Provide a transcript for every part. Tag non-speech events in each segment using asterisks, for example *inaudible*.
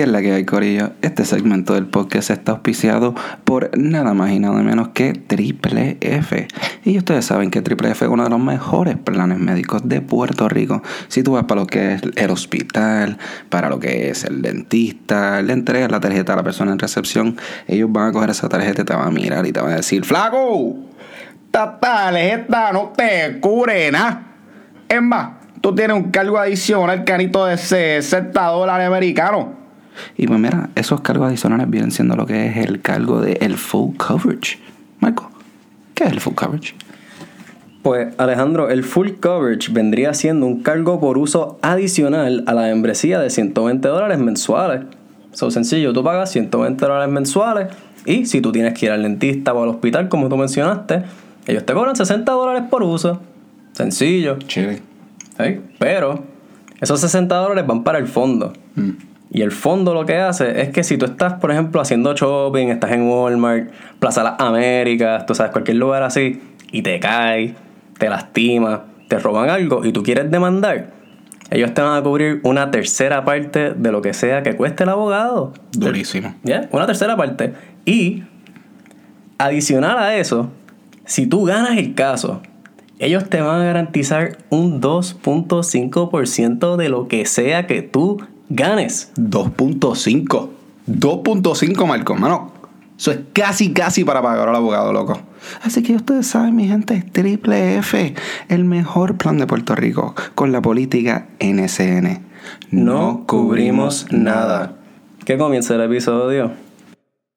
¿Qué es la que hay, Corillo? Este segmento del podcast está auspiciado por nada más y nada menos que Triple F. Y ustedes saben que Triple F es uno de los mejores planes médicos de Puerto Rico. Si tú vas para lo que es el hospital, para lo que es el dentista, le entregas la tarjeta a la persona en recepción, ellos van a coger esa tarjeta y te van a mirar y te van a decir, ¡Flaco! Esta tarjeta no te cubre nada. Es más, tú tienes un cargo adicional, canito de 60 dólares americanos. Y pues mira, esos cargos adicionales vienen siendo lo que es el cargo de el full coverage. Marco, ¿qué es el full coverage? Pues Alejandro, el full coverage vendría siendo un cargo por uso adicional a la membresía de 120 dólares mensuales. So sencillo, tú pagas 120 dólares mensuales y si tú tienes que ir al dentista o al hospital, como tú mencionaste, ellos te cobran 60 dólares por uso. Sencillo. Chile. ¿sí? Pero esos 60 dólares van para el fondo. Y el fondo lo que hace es que si tú estás, por ejemplo, haciendo shopping, estás en Walmart, Plaza Las Américas, tú sabes, cualquier lugar así, y te caes, te lastimas, te roban algo y tú quieres demandar, ellos te van a cubrir una tercera parte de lo que sea que cueste el abogado. Durísimo. ¿Ya? Una tercera parte. Y adicional a eso, si tú ganas el caso, ellos te van a garantizar un 2.5% de lo que sea que tú ganes. 2.5. 2.5, Marco, mano. Eso es casi, casi para pagar al abogado, loco. Así que ustedes saben, mi gente, es Triple F, el mejor plan de Puerto Rico con la política NSN. No cubrimos nada. ¿Qué comienza el episodio?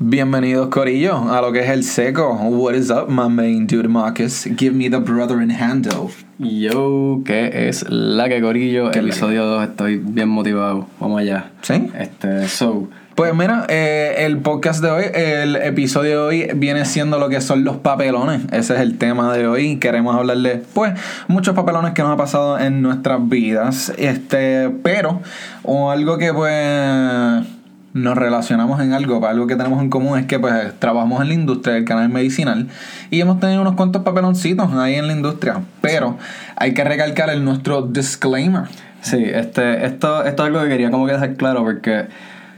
Bienvenidos, Corillo, a lo que es el seco. What is up, my main dude Marcus? Give me the brother in handle. Yo, ¿qué es la que corillo? Episodio 2, estoy bien motivado. Vamos allá. ¿Sí? Este, so, Pues mira, eh, el podcast de hoy, el episodio de hoy viene siendo lo que son los papelones. Ese es el tema de hoy. Queremos hablarle, pues, muchos papelones que nos ha pasado en nuestras vidas. Este, pero, o algo que pues nos relacionamos en algo, algo que tenemos en común es que pues trabajamos en la industria del canal medicinal y hemos tenido unos cuantos papeloncitos ahí en la industria, pero hay que recalcar el nuestro disclaimer. Sí, este, esto, esto es algo que quería como que dejar claro porque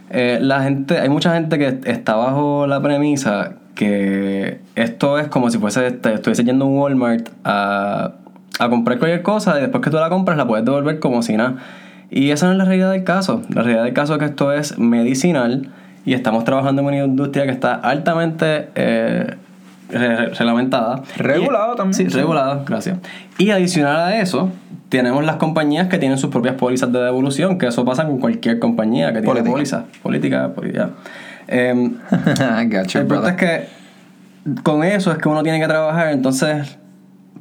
eh, la gente, hay mucha gente que está bajo la premisa que esto es como si fuese, este, estuviese yendo a un Walmart a, a comprar cualquier cosa y después que tú la compras la puedes devolver como si nada. Y esa no es la realidad del caso. La realidad del caso es que esto es medicinal y estamos trabajando en una industria que está altamente eh, re- re- reglamentada. Regulado Y- también, Sí, sí. regulado, gracias. Y adicional a eso, tenemos las compañías que tienen sus propias pólizas de devolución, que eso pasa con cualquier compañía que tiene pólizas. Política, política. You, *laughs* el punto es que con eso es que uno tiene que trabajar, entonces,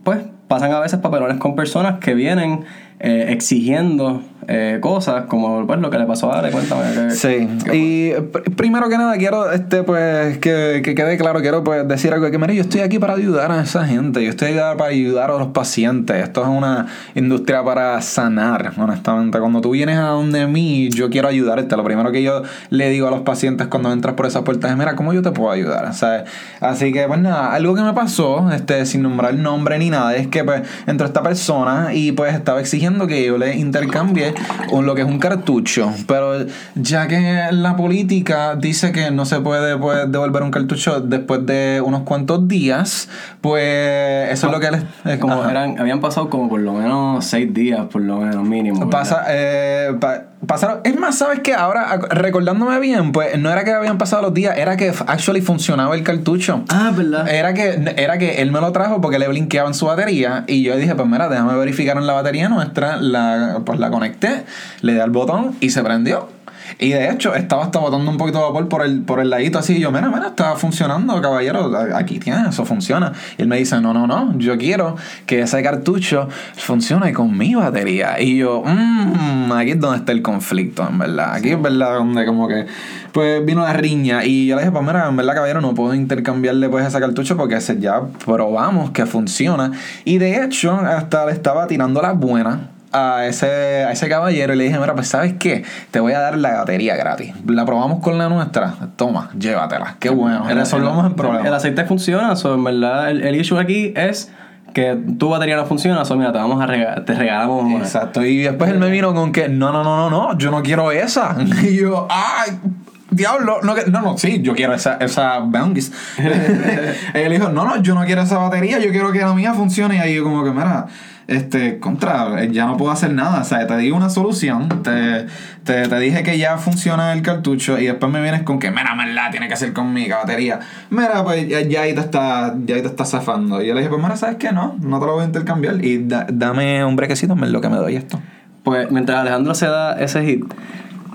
pues pasan a veces papelones con personas que vienen eh, exigiendo eh, cosas como pues, lo que le pasó a Ale, cuéntame. ¿qué- Sí, y pr- primero que nada quiero este pues que, que quede claro, quiero pues decir algo que mira, yo estoy aquí para ayudar a esa gente, yo estoy aquí para ayudar a los pacientes, esto es una industria para sanar, honestamente, cuando tú vienes a donde mí, yo quiero ayudarte, lo primero que yo le digo a los pacientes cuando entras por esas puertas es, mira, ¿cómo yo te puedo ayudar? ¿Sabes? Así que pues nada, algo que me pasó, este, sin nombrar nombre ni nada, es que pues entró esta persona y pues estaba exigiendo que yo le intercambie un, lo que es un cartucho, pero ya que la política dice que no se puede pues, devolver un cartucho después de unos cuantos días, pues eso es lo que les... eh, Como ajá. eran, habían pasado como por lo menos seis días, por lo menos mínimo. Pasa, eh, pa- pasaron. Es más, ¿sabes qué? Ahora, recordándome bien, pues no era que habían pasado los días, era que actually funcionaba el cartucho. Ah, ¿verdad? Era que, era que él me lo trajo porque le blinqueaba en su batería y yo dije, pues mira, déjame verificar en la batería nuestra, la, pues la conecté, le di al botón y se prendió. Y de hecho, estaba hasta botando un poquito de vapor por el, por el ladito así. Y yo, mira, mira, está funcionando, caballero. Aquí tienes, eso funciona. Y él me dice, no, no, no, yo quiero que ese cartucho funcione con mi batería. Y yo, mmm, aquí es donde está el conflicto, en verdad. Aquí es verdad donde como que, pues vino la riña. Y yo le dije, pues mira, en verdad, caballero, no puedo intercambiarle pues ese cartucho porque ese ya probamos que funciona. Y de hecho, hasta le estaba tirando las buenas a ese, a ese caballero y le dije, mira, pues sabes qué, te voy a dar la batería gratis. La probamos con la nuestra, toma, llévatela. Qué bueno, resolvamos el problema. El aceite funciona, so, en verdad el, el issue aquí es que tu batería no funciona, o mira, te vamos a regalar, te regalamos una. Exacto. Y después él me vino con que, no, no, no, no, no, yo no quiero esa. *laughs* Y yo, ay, diablo, no, que- no, no, sí, yo quiero esa, esa Bounties. *laughs* *laughs* él dijo, no, no, yo no quiero esa batería, yo quiero que la mía funcione. Y ahí yo como que, mira, este, contra, eh, ya no puedo hacer nada. O sea, te di una solución, te, te, te dije que ya funciona el cartucho y después me vienes con que, mira, la tiene que ser con mi batería. Mira, pues ya, ya ahí te está, ya ahí te está zafando. Y yo le dije, pues mira, ¿sabes qué? No, no te lo voy a intercambiar. Y da- dame un brequecito en lo que me doy esto. Pues mientras Alejandro se da ese hit,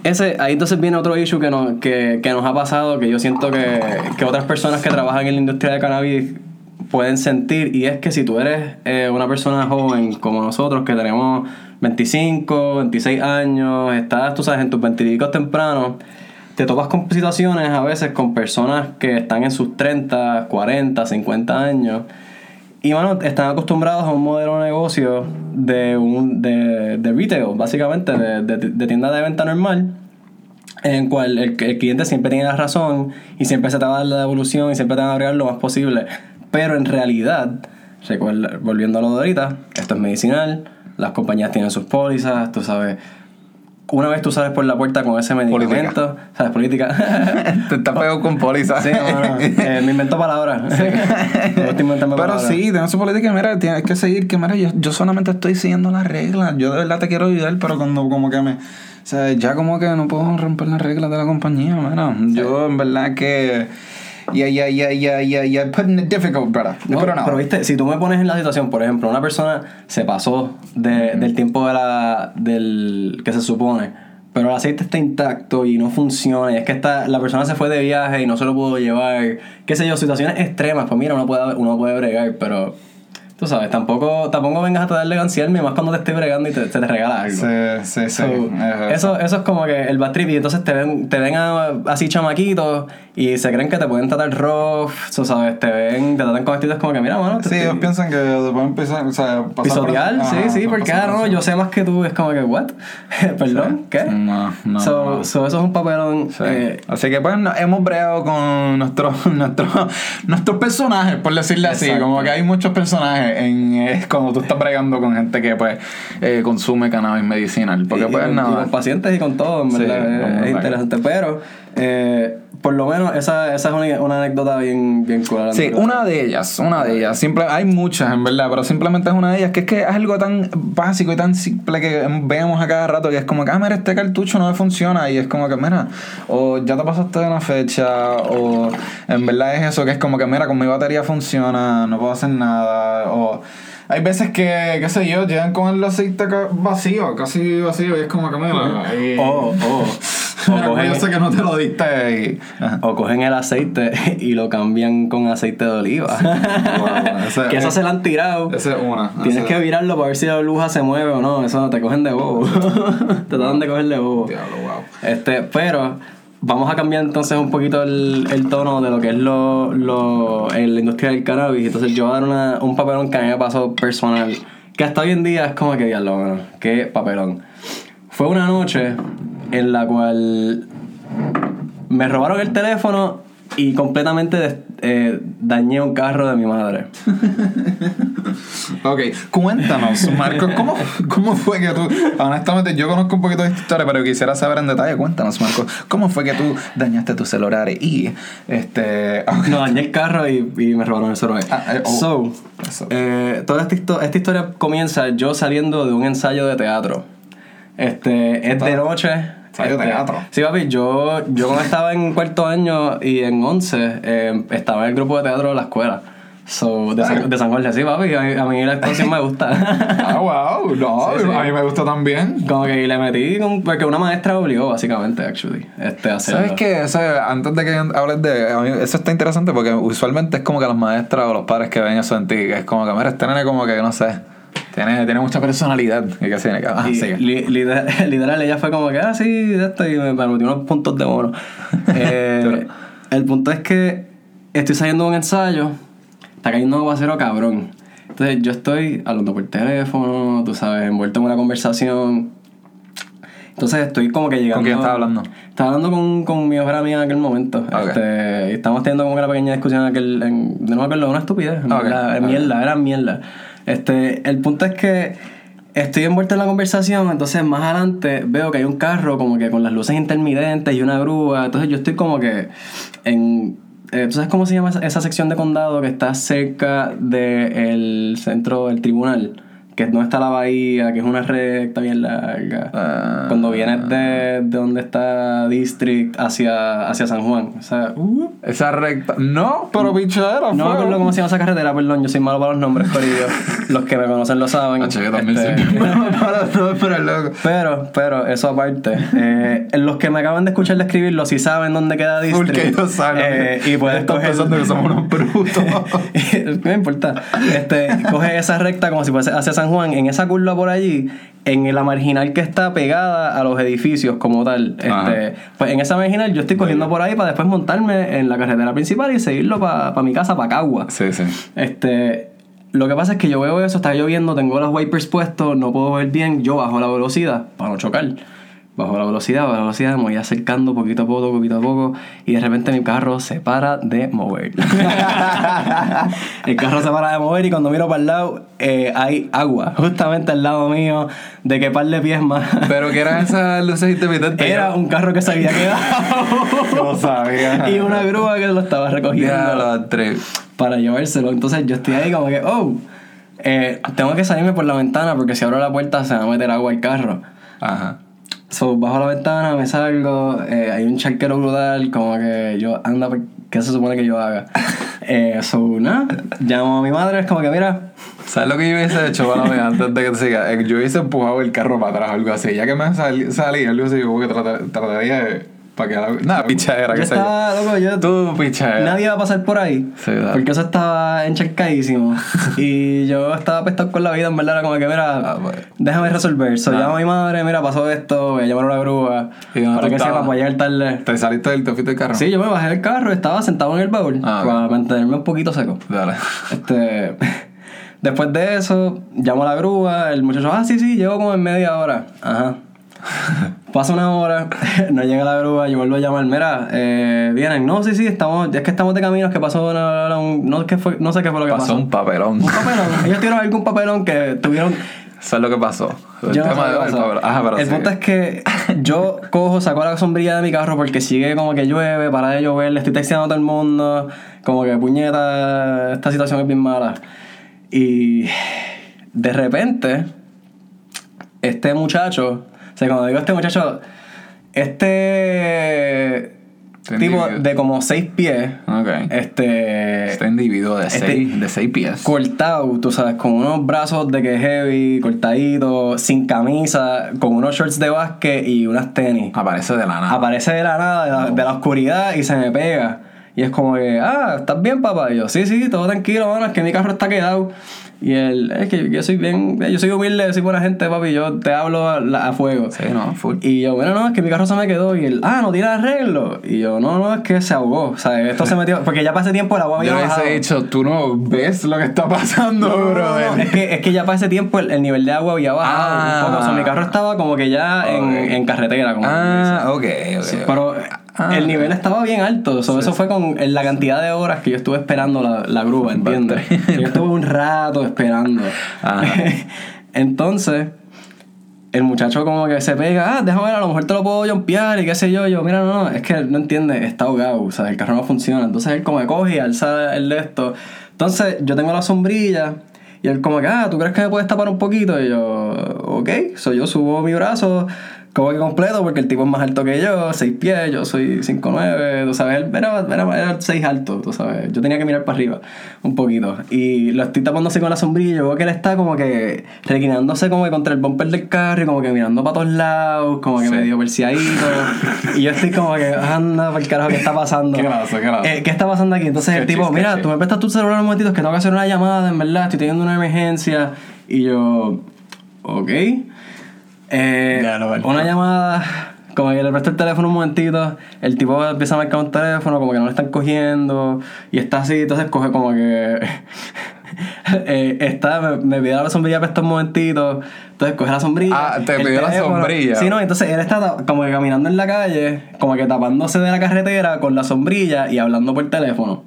ese, ahí entonces viene otro issue que nos, que, que nos ha pasado, que yo siento que, que otras personas que trabajan en la industria de cannabis pueden sentir, y es que si tú eres eh, una persona joven como nosotros, que tenemos 25, 26 años, estás, tú sabes, en tus 20 tempranos, te topas con situaciones a veces con personas que están en sus 30, 40, 50 años. Y bueno, están acostumbrados a un modelo de negocio de, un, de, de retail, básicamente, de, de, de tienda de venta normal, en cual el, el cliente siempre tiene la razón y siempre se te va a dar la devolución y siempre te van a agregar lo más posible. Pero en realidad, recuerda, volviendo a lo de ahorita, esto es medicinal, las compañías tienen sus pólizas, tú sabes. Una vez tú sales por la puerta con ese medicamento, ¿sabes? Política. *laughs* Te está pegado con póliza. Sí, no, no, *laughs* eh, me invento palabras. Inventarme Pero palabras. sí, tiene su política, mira, tienes que seguir, que mira, yo, yo solamente estoy siguiendo las reglas. Yo de verdad te quiero ayudar, pero cuando como que me. O sea, ya como que no puedo romper las reglas de la compañía, mira. Yo en verdad que. Yeah, yeah, yeah, yeah, yeah, yeah. Putting it difficult, brother. No, pero viste, si tú me pones en la situación, por ejemplo, una persona se pasó de- del tiempo de la, del que se supone, pero el aceite está intacto y no funciona, y es que está, la persona se fue de viaje y no se lo pudo llevar, qué sé yo, situaciones extremas, pues mira, uno puede, uno puede bregar, pero tú sabes, tampoco, tampoco vengas a tratar de ganciarme, más cuando te esté bregando y te, se te regala algo. Sí, sí, sí. So, es eso, eso es como que el bad trip y entonces te ven, te ven a- así chamaquitos y se creen que te pueden tratar rough, tú sabes, te ven, te tratan con actitudes como que mira, mano, te Sí, estoy- ellos piensan que pueden empezar, o sea, pasar por- pisotear, sí, Ajá, sí, por porque ah, no, yo sé más que tú, es como que, what? *laughs* Perdón, ¿qué? No, no, so, no. so eso es un papelón. Sí. eh, así que pues no- hemos breado con nuestros *laughs* nuestros nuestros personajes, por decirle así. Exacto. Como que hay muchos personajes en eh, cuando tú estás bregando con gente que pues eh, consume cannabis medicinal. Porque y, pues y- con pacientes y con todo, en Sí, verdad, es- es, interesante. Pero, eh, por lo menos, esa, esa es una, una anécdota bien, bien cool. Sí, una de ellas, una de ellas. Simple, hay muchas en verdad, pero simplemente es una de ellas que es que es algo tan básico y tan simple que vemos a cada rato que es como que, ah, mira, este cartucho no me funciona y es como que, mira, o ya te pasaste de una fecha o en verdad es eso que es como que, mira, con mi batería funciona, no puedo hacer nada o... Hay veces que, qué sé yo, llegan con el aceite vacío, casi vacío, y es como que mira. y- O, o, o, yo sé cogen, que no te lo diste y. O cogen el aceite *laughs* y lo cambian con aceite de oliva. Ese- que eso se lo han tirado. Esa es una. Tienes que virarlo para ver si la burbuja se mueve o no. Eso te cogen de bobo. *laughs* te tratan de coger de bobo. Diablo, wow. Este, pero vamos a cambiar entonces un poquito el, el tono de lo que es lo, lo, la industria del cannabis. Entonces yo voy a dar una, un papelón que a mí me pasó personal. Que hasta hoy en día es como que diablo, mano, qué papelón. Fue una noche en la cual me robaron el teléfono y completamente eh, dañé un carro de mi madre. Ok, cuéntanos, Marcos, ¿cómo, ¿cómo fue que tú, honestamente yo conozco un poquito de esta historia, pero quisiera saber en detalle, cuéntanos, Marcos, ¿cómo fue que tú dañaste tu celular y, este, ok. No, dañé el carro y, y me robaron el celular. Ah, eh, oh. So, eh, toda esta, histo- esta historia comienza yo saliendo de un ensayo de teatro. Este, es de noche. De Este, teatro. Sí, papi, yo, yo cuando estaba en cuarto año y en once, eh, estaba en el grupo de teatro de la escuela. So, de, San, de San Jorge, sí, papi, a mí, a mí la actuación me gusta. *laughs* Ah, wow, no, *laughs* Sí, sí. a mí me gusta también. Como que le metí, con- porque una maestra obligó, básicamente, actually, este, a hacerlo. ¿Sabes qué? O sea, antes de que hables de... A mí eso está interesante porque usualmente es como que las maestras o los padres que ven eso en ti, que es como que, mira, este nene como que, no sé, tiene, tiene mucha personalidad. Y que que... Ah, Y li- literal, *laughs* literal, ella fue como que, ah, sí, esto, y me, me metió unos puntos de mono. *laughs* Eh, el punto es que estoy saliendo de un ensayo, está cayendo un aguacero cabrón. Entonces yo estoy hablando por teléfono, tú sabes, envuelto en una conversación. Entonces estoy como que llegando. ¿Con quién estás hablando? Estaba hablando con, con mi mejor amiga en aquel momento. Ok. Este, y estábamos teniendo como una pequeña discusión en aquel. En, no me acuerdo, una estupidez. en Ok, verdad, ok. Mierda, era mierda. Este, el punto es que estoy envuelto en la conversación, entonces más adelante veo que hay un carro como que con las luces intermitentes y una grúa, entonces yo estoy como que en... eh, ¿Tú sabes cómo se llama esa, sección de condado que está cerca del centro del tribunal? Que donde está la bahía, que es una recta bien larga. Ah. Cuando vienes de, de donde está District hacia, hacia San Juan. O sea, uh, Esa recta. No, pero pichadera. no me acuerdo cómo se llama esa carretera, perdón, yo soy malo para los nombres, corillo. *laughs* los que me conocen lo saben. Hacho, yo también Este, soy malo *laughs* para no, pero loco. Pero, pero, eso aparte, eh, los que me acaban de escuchar de escribirlo, si saben dónde queda District. Porque ellos saben. eh, y puedes coger. pensando que somos unos brutos. *laughs* no me importa. Este, coge esa recta como si fuese hacia San Juan, en esa curva por allí, en la marginal que está pegada a los edificios como tal. Este, pues en esa marginal yo estoy cogiendo por ahí para después montarme en la carretera principal y seguirlo para mi casa, para Cagua. sí, sí. Este, lo que pasa es que yo veo eso, está lloviendo, tengo los wipers puestos, no puedo ver bien, yo bajo la velocidad para no chocar. Bajo la velocidad, bajo la velocidad, me voy acercando poquito a poco, poquito a poco, y de repente mi carro se para de mover. *laughs* el carro se para de mover y cuando miro para el lado eh, hay agua, justamente al lado mío, de que par de pies más. Pero que eran esas luces intermitentes. Era un carro que se había quedado. *laughs* No sabía. y una grúa que lo estaba recogiendo Ya tres. para llevárselo. Entonces yo estoy ahí como que, oh, eh, tengo que salirme por la ventana porque si abro la puerta se va a meter agua al carro. Ajá. So, bajo la ventana, me salgo, eh, hay un charquero brutal, como que yo, anda, ¿qué se supone que yo haga? *laughs* eh, so, nada, llamo a mi madre, es como que, mira, ¿Sabes lo que yo hubiese hecho, Mala *laughs* antes de que te siga? Eh, Yo hubiese empujado el carro para atrás o algo así. Ya que me salí, salí algo así, como que tratar- trataría de. Para que la. Nada, pichadera, que estaba, loco, yo, Tú, pichadera. nadie va a pasar por ahí, Sí, porque eso estaba encharcadísimo. *laughs* y yo estaba apestado con la vida, en verdad, era como que, mira, Ah, pues. déjame resolver. So, Ah. llamo a mi madre, mira, pasó esto, voy a llamar a una grúa, ¿Y para que sepa, estabas? para llegar tarde. ¿Te saliste del te fuiste del carro? Sí, yo me bajé del carro, estaba sentado en el baúl Ah, para mantenerme un poquito seco. Dale. Este, *laughs* después de eso, llamo a la grúa, el muchacho, ah, sí, sí, llego como en media hora. Ajá. *laughs* Pasa una hora, *laughs* no llega la grúa, yo vuelvo a llamar, mira, eh, vienen, no, sí, sí, estamos, es que estamos de camino, es que pasó una, una- un- no, ¿qué fue? no sé qué fue lo que pasó. Pasó un papelón. Un papelón, *laughs* ellos tuvieron algún papelón que tuvieron Eso es lo que pasó. El yo no tema de el pasó. papelón. Ajá, pero el sigue. punto es que yo cojo, saco la sombrilla de mi carro porque sigue como que llueve, para de llover, le estoy texteando a todo el mundo, como que puñeta, esta situación es bien mala. Y de repente, este muchacho, sea, cuando digo este muchacho, este Este tipo de como seis pies, Ok. este, Este individuo de Este- seis, de seis pies. cortado, tú sabes, con unos brazos de que heavy, cortadito, sin camisa, con unos shorts de básquet y unas tenis. Aparece de la nada. Aparece de la nada, de la, de la oscuridad y se me pega. Y es como que, ah, ¿estás bien, papá? Y yo, sí, sí, todo tranquilo, mano, es que mi carro está quedado. Y él, es que yo soy bien, yo soy humilde, soy buena gente, papi, yo te hablo a, fuego. Sí, no, full. Y yo, bueno, no, es que mi carro se me quedó. Y él, ah, no tiene arreglo. Y yo, no, no, es que se ahogó. O sea, esto se *laughs* metió. Porque ya ese tiempo el agua había Yo bajado. hubiese dicho, tú no ves lo que está pasando, No, bro. no, es, que, es que ya para ese tiempo el, el nivel de agua había bajado Ah. un poco. O sea, mi carro estaba como que ya en, en carretera. Como Ah, ok, ok. Sí, pero Ah. el nivel estaba bien alto. So, eso fue con la cantidad de horas que yo estuve esperando la, la grúa, ¿entiendes? yo estuve un rato esperando. *laughs* Entonces, el muchacho como que se pega, ah, déjame ver, a lo mejor te lo puedo jumpear y qué sé yo. Yo, mira, no, no, es que no entiende, está ahogado, o sea, el carro no funciona. Entonces él como que coge y alza el de esto. Entonces yo tengo la sombrilla y él como que, ah, ¿tú crees que me puedes tapar un poquito? Y yo, ok, so yo subo mi brazo como que completo porque el tipo es más alto que yo, 6 pies, yo soy 5'9", tú sabes, él era, era, era 6 alto, tú sabes, yo tenía que mirar para arriba un poquito y lo estoy tapando así con la sombrilla, yo veo que él está como que reclinándose como que contra el bumper del carro y como que mirando para todos lados, como que Sí. medio perseadito *laughs* y yo estoy como que, anda, por el carajo, ¿qué está pasando? ¿Qué pasa? ¿Qué pasa? Eh, ¿Qué está pasando aquí? Entonces el Sketchy, tipo, mira, tú me prestas tu celular un momentito, es que tengo que hacer una llamada, en verdad, estoy teniendo una emergencia. Y yo, ok. Eh, Ya, no, vale. una llamada, como que le presto el teléfono un momentito, el tipo empieza a marcar un teléfono, como que no le están cogiendo, y está así, entonces coge como que... *laughs* eh, está, me, me pide la sombrilla para estos momentitos, entonces coge la sombrilla. Ah, te pidió la sombrilla. Sí, no, entonces él está como que caminando en la calle, como que tapándose de la carretera con la sombrilla y hablando por teléfono.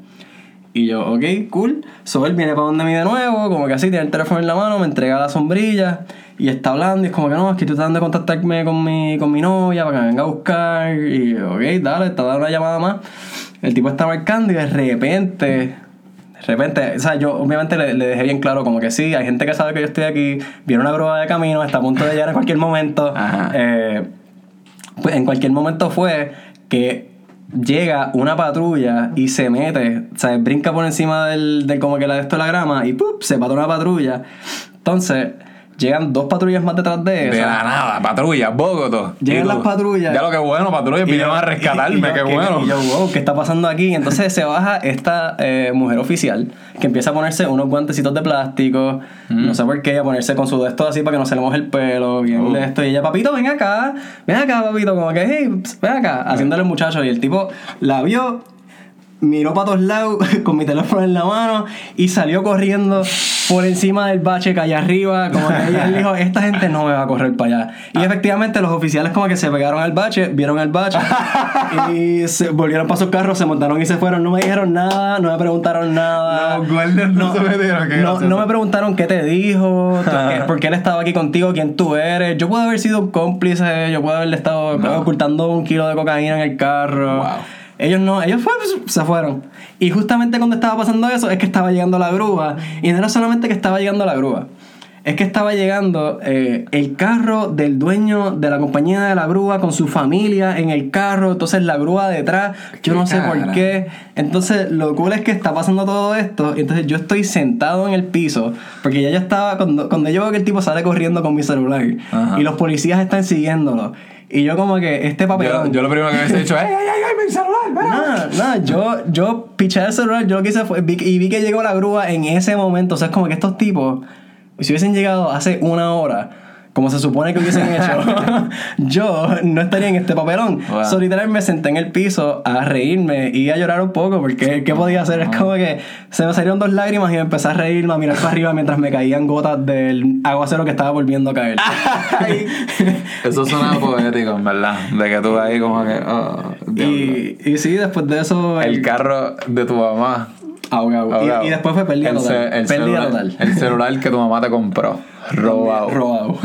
Y yo, ok, cool. So él viene para donde mí de nuevo, como que así, tiene el teléfono en la mano, me entrega la sombrilla y está hablando. Y es como que no, es que tú estás dando de contactarme con mi, con mi novia para que me venga a buscar. Y ok, dale, está dando una llamada más. El tipo está marcando y de repente, de repente, o sea, yo obviamente le, le dejé bien claro como que sí, hay gente que sabe que yo estoy aquí, viene una grúa de camino, está a punto de llegar en cualquier momento. *laughs* Eh, pues en cualquier momento fue que llega una patrulla y se mete, o sea, brinca por encima del, del como que la de esto la grama y ¡pup! se pata una patrulla. Entonces, llegan dos patrullas más detrás de De esa. la nada, patrulla, Bogotá. Llegan las patrullas. Ya lo que bueno, patrulla, Y vinieron a rescatarme, y- y yo, qué ¿qué- bueno. Y yo, wow, ¿qué está pasando aquí? Entonces se baja esta eh, mujer oficial que empieza a ponerse unos guantecitos de plástico, Mm. no sé por qué, a ponerse con su de esto así para que no se le moje el pelo, bien Uh. de esto. Y ella, papito, ven acá, ven acá, papito, como que, hey, ven acá, haciéndole el muchacho. Y el tipo la vio, miró para todos lados *laughs* con mi teléfono en la mano y salió corriendo por encima del bache que allá arriba. Como que ella dijo, esta gente no me va a correr para allá. Y Ah. efectivamente los oficiales como que se pegaron al bache, vieron el bache *laughs* y se volvieron para sus carros, se montaron y se fueron. No me dijeron nada, no me preguntaron nada. Los guardias no se metieron, qué no, no me preguntaron qué te dijo, qué- por qué él estaba aquí contigo, quién tú eres. Yo puedo haber sido un cómplice, yo puedo haberle estado No. ocultando un kilo de cocaína en el carro. Wow. Ellos no, ellos fue- se fueron. Y justamente cuando estaba pasando eso es que estaba llegando la grúa. Y no era solamente que estaba llegando la grúa. Es que estaba llegando eh, el carro del dueño de la compañía de la grúa con su familia en el carro. Entonces la grúa detrás, yo ¿Qué no sé por cara? qué. Entonces lo cool es que está pasando todo esto. y Entonces yo estoy sentado en el piso. Porque ya yo estaba, cuando, cuando yo veo que el tipo sale corriendo con mi celular. Ajá. Y los policías están siguiéndolo. Y yo como que este papelón... yo lo primero que he dicho es, ¡ay, ay, ay, mi celular! espera". Nada, nada, yo, yo piché el celular, yo lo que hice fue, vi- y vi que llegó la grúa en ese momento, o sea, es como que estos tipos, si hubiesen llegado hace una hora, como se supone que hubiesen *laughs* hecho, *laughs* yo no estaría en este papelón. Wow. So, literal, me senté en el piso a reírme y a llorar un poco, porque ¿qué podía hacer? Es como que se me salieron dos lágrimas y me empecé a reírme, a mirar para arriba mientras me caían gotas del aguacero que estaba volviendo a caer. *laughs* Eso suena poético, en verdad. De que tú ahí como que, oh, y, y sí, después de eso... El carro de tu mamá. Ahogado. ahogado. Y, y después fue pérdida El total. el pérdida celular, total. El celular que tu mamá te compró. Robado. Robado.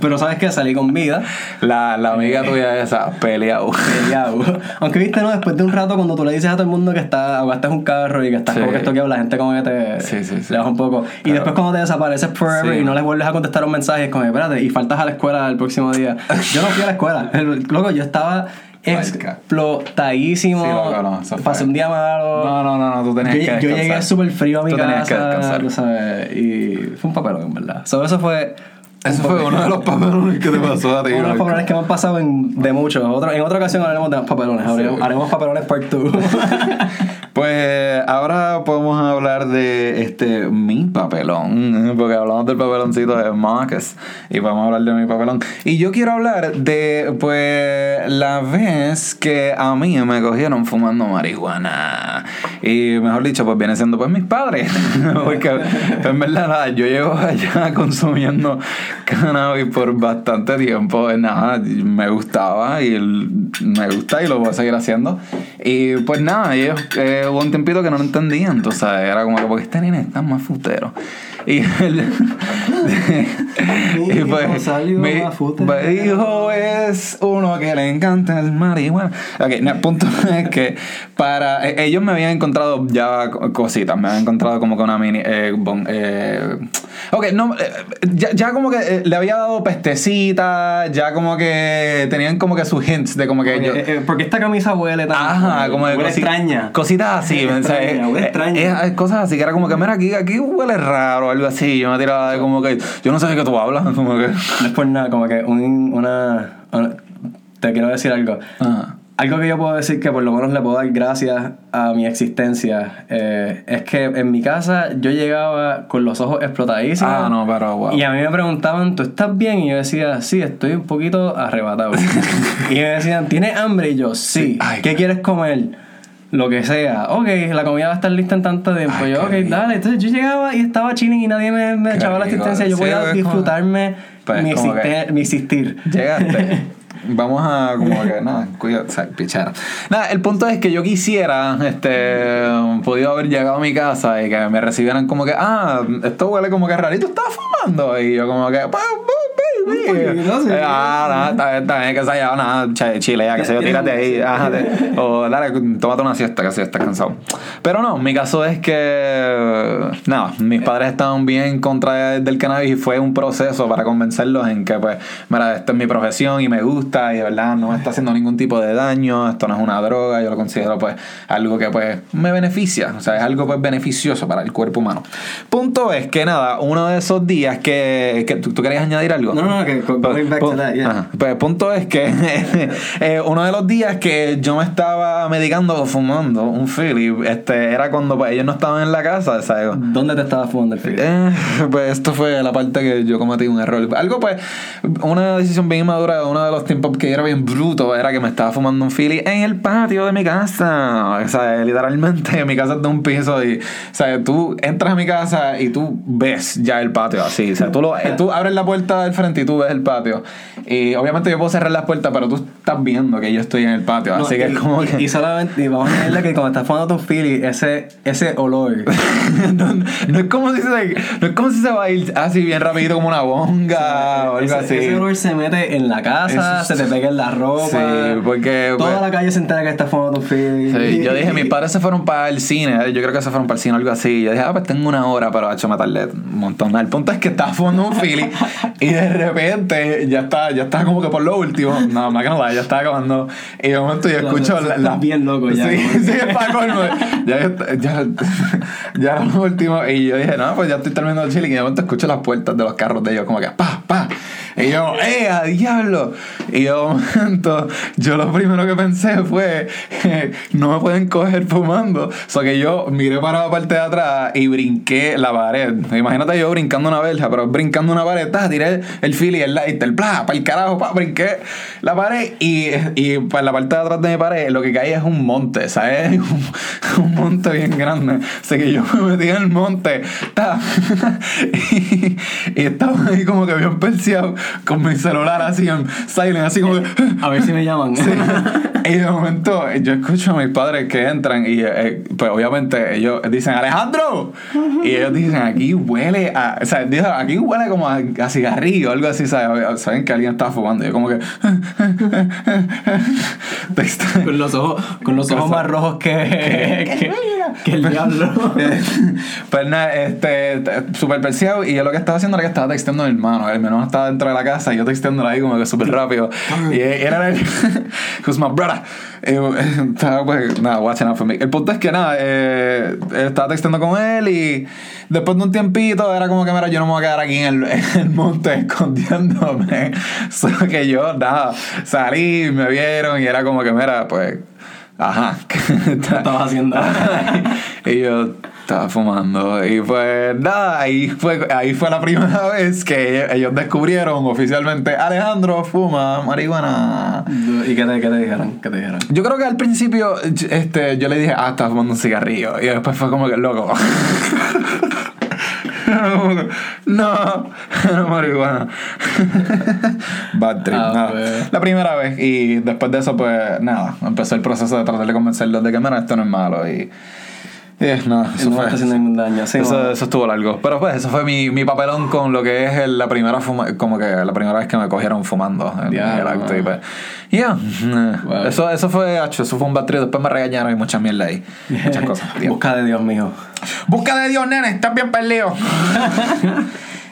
Pero sabes que salí con vida. La, la amiga tuya esa, peleado. peleado. Aunque viste, ¿no? Después de un rato, cuando tú le dices a todo el mundo que está, ahogaste un carro y que estás Sí. como que estoqueado, la gente como que te Sí, sí, sí. le baja un poco. Y después cuando te desapareces forever Sí. y no les vuelves a contestar un mensaje, es como, espérate, y faltas a la escuela el próximo día. Yo no fui a la escuela. El- Loco, yo estaba. Explotadísimo. Sí, loco, no, eso Pasé un día malo. No, no, no, no, tú tenías Yo, que yo descansar. llegué súper frío a mi Tú tenías que casa, descansar. tú sabes, y fue un papelón, en verdad. So, eso fue Eso fue uno de los papelones que te pasó a ti. uno de los papelones que me han pasado en, de muchos. Otro, en otra ocasión hablaremos de más papelones. Haremos, haremos papelones part 2. *laughs* *laughs* Pues ahora podemos hablar de este mi papelón, *laughs* porque hablamos del papeloncito de Marcus y podemos hablar de mi papelón. Y yo quiero hablar de pues la vez que a mí me cogieron fumando marihuana. Y mejor dicho, pues viene siendo pues mis padres, *laughs* porque en verdad yo llevo allá *laughs* consumiendo cannabis por bastante tiempo, nada, me gustaba y me gusta y lo voy a seguir haciendo. Y pues nada, ellos eh, hubo un tiempito que no lo entendían, entonces era como que porque este nene está más futero. Y, *laughs* el- *laughs* *laughs* y salió mi, mi hijo es uno que le encanta el marihuana. Ok, no, el punto es que para eh, ellos me habían encontrado ya co- cositas, me habían encontrado como que una mini... Eh, bon- eh, ok, no, eh, ya, ya como que eh, le había dado pestecita, ya como que tenían como que sus hints de como que yo... Eh, eh, porque esta camisa huele tan. Ajá, como de huele cosi- extraña. Cositas así, Extraña, sea, eh, huele extraña. eh, cosas así, que era como que, mira, aquí, aquí huele raro algo así. Yo me tiraba de como que, yo no sé de qué tú hablas, *laughs* como que. No es por nada, como que un- una, una- Te quiero decir algo. Ajá. Algo que yo puedo decir que por lo menos le puedo dar gracias a mi existencia eh, es que en mi casa yo llegaba con los ojos explotadísimos. Ah, no, pero wow. Y a mí me preguntaban, ¿tú estás bien? Y yo decía, sí, estoy un poquito arrebatado. *laughs* y me decían, ¿tienes hambre? Y yo, sí. Sí. Ay, ¿Qué quieres comer? Lo que sea. Ok, la comida va a estar lista en tanto tiempo. Ay, yo, ok, dale. Entonces yo llegaba y estaba chilling y nadie me, me echaba la asistencia. Yo Sí, podía como- disfrutarme Pues, mi, existe- mi existir. Llegaste. *laughs* vamos a como que nada, cuidado, o sea, pichera. Nada, el punto es que yo quisiera este podido haber llegado a mi casa y que me recibieran como que, ah, esto huele como que rarito, estás fumando y yo como que, "Pa- pa- baby. poquito, sí. Eh, ah, nada, está bien, que se haya nada, ch- chilea, que se yo, tírate ahí, ajá, te- o dale, tómate una siesta, que si estás cansado. Pero no, mi caso es que, nada, mis padres estaban bien en contra de- del cannabis y fue un proceso para convencerlos en que, pues, mira, esto es mi profesión y me gusta y de verdad no me está haciendo ningún tipo de daño, esto no es una droga, yo lo considero, pues, algo que, pues, me beneficia, o sea, es algo, pues, beneficioso para el cuerpo humano. Punto es que, nada, uno de esos días que, que ¿tú, tú querías añadir algo? No, no, que go- going back to that, yeah. Ajá. Pues punto es que *laughs* eh, uno de los días que yo me estaba medicando o fumando un Philly, este, era cuando pues, ellos no estaban en la casa, ¿sabes? ¿Dónde te estabas fumando el filo? Eh, pues esto fue la parte que yo cometí un error. Algo pues, una decisión bien madura, uno de los tiempos que era bien bruto, era que me estaba fumando un Philly en el patio de mi casa. O sea, literalmente *laughs* mi casa es de un piso y, o sea, tú entras a mi casa y tú ves ya el patio así. O sea, tú, lo, tú abres la puerta del frente y tú ves el patio. Y obviamente yo puedo cerrar las puertas, pero tú estás viendo que yo estoy en el patio. No, así que y, es como que... y solamente, y vamos a añadirle que cuando estás fumando tu Philly, ese, ese olor. *laughs* no, no es como si se, no es como si se va a ir así bien rapidito como una bonga o algo ese, así. ese olor se mete en la casa, Eso- se te pega en la ropa. Sí, porque Toda pues, la calle se entera que estás fumando Philly. sí, yo dije, mis padres se fueron para el cine, eh, yo creo que se fueron para el cine o algo así. Yo dije, ah, pues tengo una hora, pero hecho me tardé un montón. El punto es que estaba fumando un Philly y de repente ya está, ya está como que por lo último, no, más que nada, ya estaba acabando. Y de momento yo escucho estás la, la- bien loco ya, Sí, sí, es para colmo. Ya, ya, ya era lo último. Y yo dije, no, pues ya estoy terminando el chilling. Y de momento escucho las puertas de los carros de ellos, como que pa, pa. Y yo, ¡eh, a diablo! Y de momento, yo lo primero que pensé fue, *laughs* no me pueden coger fumando. O sea que yo miré para la parte de atrás y brinqué la pared. Imagínate yo brincando una verja, pero brincando una pared, ta, tiré el fili, el light, el bla, para el carajo, pa, brinqué la pared y, y para la parte de atrás de mi pared lo que caía es un monte, ¿sabes? Un, *laughs* un monte bien grande. Así que yo me metí en el monte, ta, *laughs* y, y estaba ahí como que bien perseado con mi celular así en silent, así como que... A ver si me llaman. *laughs* Sí. Y de momento yo escucho a mis padres que entran y eh, pues obviamente ellos dicen Alejandro y ellos dicen aquí huele a o sea dicen, aquí huele como a, a cigarrillo o algo así ¿sabes? saben que alguien está fumando y yo como que *laughs* con los ojos, con los ojos más rojos que, que, que *laughs* el diablo. *laughs* pues nada, este, súper perseado y yo lo que estaba haciendo era que estaba texteando a mi hermano. El hermano estaba dentro de la casa y yo texteándolo ahí como que súper rápido. y él era el, *laughs* who's my brother. Estaba pues, nada, watching out for me. El punto es que nada, eh, estaba texteando con él y después de un tiempito era como que, mira, yo no me voy a quedar aquí en el, en el monte escondiéndome. Solo que yo, nada, salí, me vieron y era como que, mira, pues, ajá. *laughs* ¿Qué estabas haciendo? *laughs* y yo estaba fumando. Y pues nada, ahí fue, ahí fue la primera *laughs* vez que ellos, descubrieron oficialmente Alejandro fuma marihuana. ¿Y qué te, qué te dijeron? ¿Qué te dijeron? Yo creo que al principio este, yo le dije, ah, estaba fumando un cigarrillo. Y después fue como que, loco. No, no marihuana. Bad trip, Ah, nada. pues. La primera vez. Y después de eso, pues nada. Empezó el proceso de tratar de convencerlos de que, mira, esto no es malo. Y. *laughs* y nada, eso no fue. está haciendo ningún daño. Sí, Eso, eso estuvo largo. Pero pues, eso fue mi, mi papelón con lo que es el- la primera fuma, como que la primera vez que me cogieron fumando en Ya, el acto. Y pues, yeah. Wow. Eso, eso fue, eso fue un batrio. Después me regañaron y mucha mierda ahí. Muchas *laughs* cosas. Busca de Dios, mijo. Busca de Dios, nene, estás bien perdido. *laughs*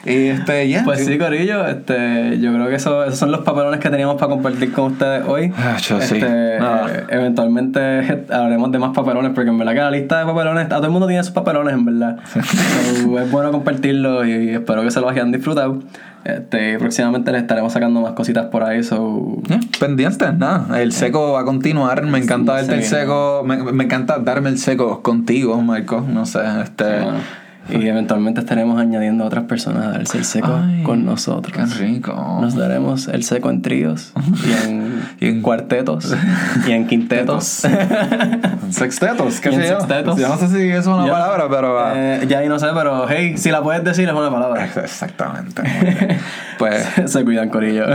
y este, ya. Pues sí, Corillo, este, yo creo que eso, esos son los papelones que teníamos para compartir con ustedes hoy. Ah, yo sí. Este, Nada. eh, eventualmente hablaremos de más papelones, porque en verdad que la lista de papelones, a todo el mundo tiene sus papelones, en verdad. So, es bueno compartirlo y espero que se lo hayan disfrutado. Este, próximamente les estaremos sacando más cositas por ahí, so... Ya, Pendientes, nada. El seco va a continuar. Me encanta Sí, darte el sí. seco. Me, me encanta darme el seco contigo, Marco. No sé, este. Bueno, y eventualmente estaremos añadiendo a otras personas a darse el seco Ay, con nosotros. Qué rico. Nos daremos el seco en tríos y en, *laughs* Y en- cuartetos y en quintetos. *laughs* Sextetos, ¿qué sé yo? sextetos. Yo no sé si eso es una palabra, pero. ah, Eh, ya ahí no sé, pero hey, si la puedes decir es una palabra. Exactamente. *laughs* pues. Se cuidan, Corillo.